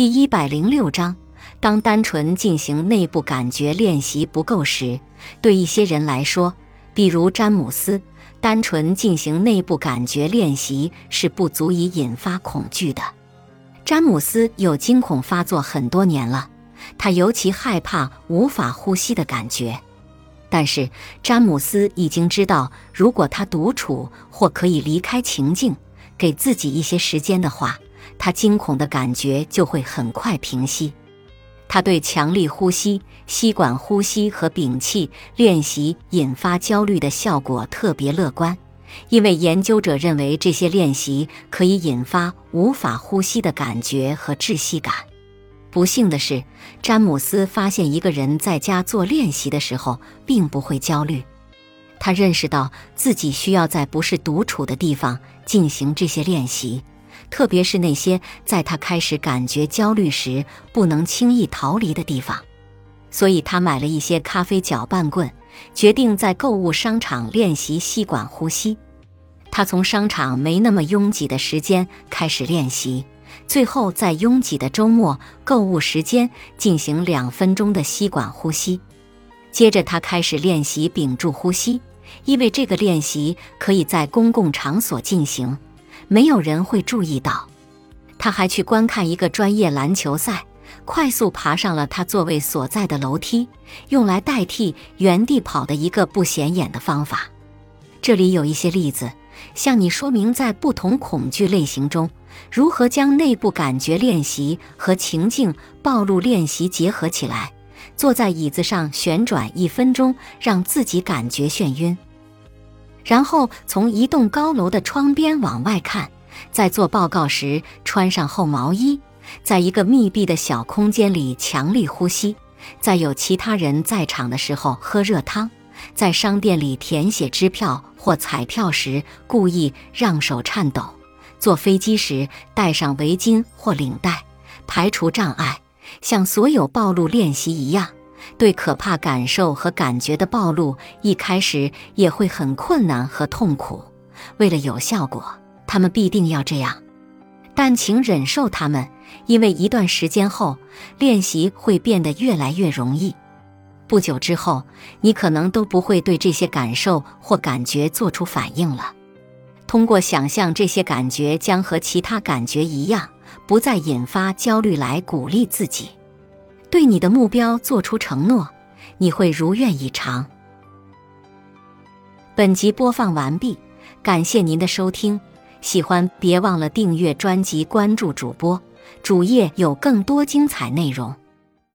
第一百零六章，当单纯进行内部感觉练习不够时，对一些人来说，比如詹姆斯，单纯进行内部感觉练习是不足以引发恐惧的。詹姆斯有惊恐发作很多年了，他尤其害怕无法呼吸的感觉。但是詹姆斯已经知道，如果他独处或可以离开情境，给自己一些时间的话，他惊恐的感觉就会很快平息。他对强力呼吸、吸管呼吸和屏气练习引发焦虑的效果特别乐观，因为研究者认为这些练习可以引发无法呼吸的感觉和窒息感。不幸的是，詹姆斯发现一个人在家做练习的时候并不会焦虑。他认识到自己需要在不是独处的地方进行这些练习，特别是那些在他开始感觉焦虑时不能轻易逃离的地方。所以他买了一些咖啡搅拌棍，决定在购物商场练习吸管呼吸。他从商场没那么拥挤的时间开始练习。最后，在拥挤的周末购物时间进行两分钟的吸管呼吸。接着，他开始练习屏住呼吸，因为这个练习可以在公共场所进行，没有人会注意到。他还去观看一个专业篮球赛，快速爬上了他座位所在的楼梯，用来代替原地跑的一个不显眼的方法。这里有一些例子，向你说明在不同恐惧类型中。如何将内部感觉练习和情境暴露练习结合起来？坐在椅子上旋转一分钟，让自己感觉眩晕。然后从一栋高楼的窗边往外看，在做报告时穿上厚毛衣，在一个密闭的小空间里强力呼吸，在有其他人在场的时候喝热汤，在商店里填写支票或彩票时故意让手颤抖。坐飞机时戴上围巾或领带，排除障碍，像所有暴露练习一样，对可怕感受和感觉的暴露，一开始也会很困难和痛苦。为了有效果，他们必定要这样。但请忍受他们，因为一段时间后，练习会变得越来越容易。不久之后，你可能都不会对这些感受或感觉做出反应了。通过想象这些感觉将和其他感觉一样，不再引发焦虑，来鼓励自己，对你的目标做出承诺，你会如愿以偿。本集播放完毕，感谢您的收听，喜欢别忘了订阅专辑，关注主播，主页有更多精彩内容。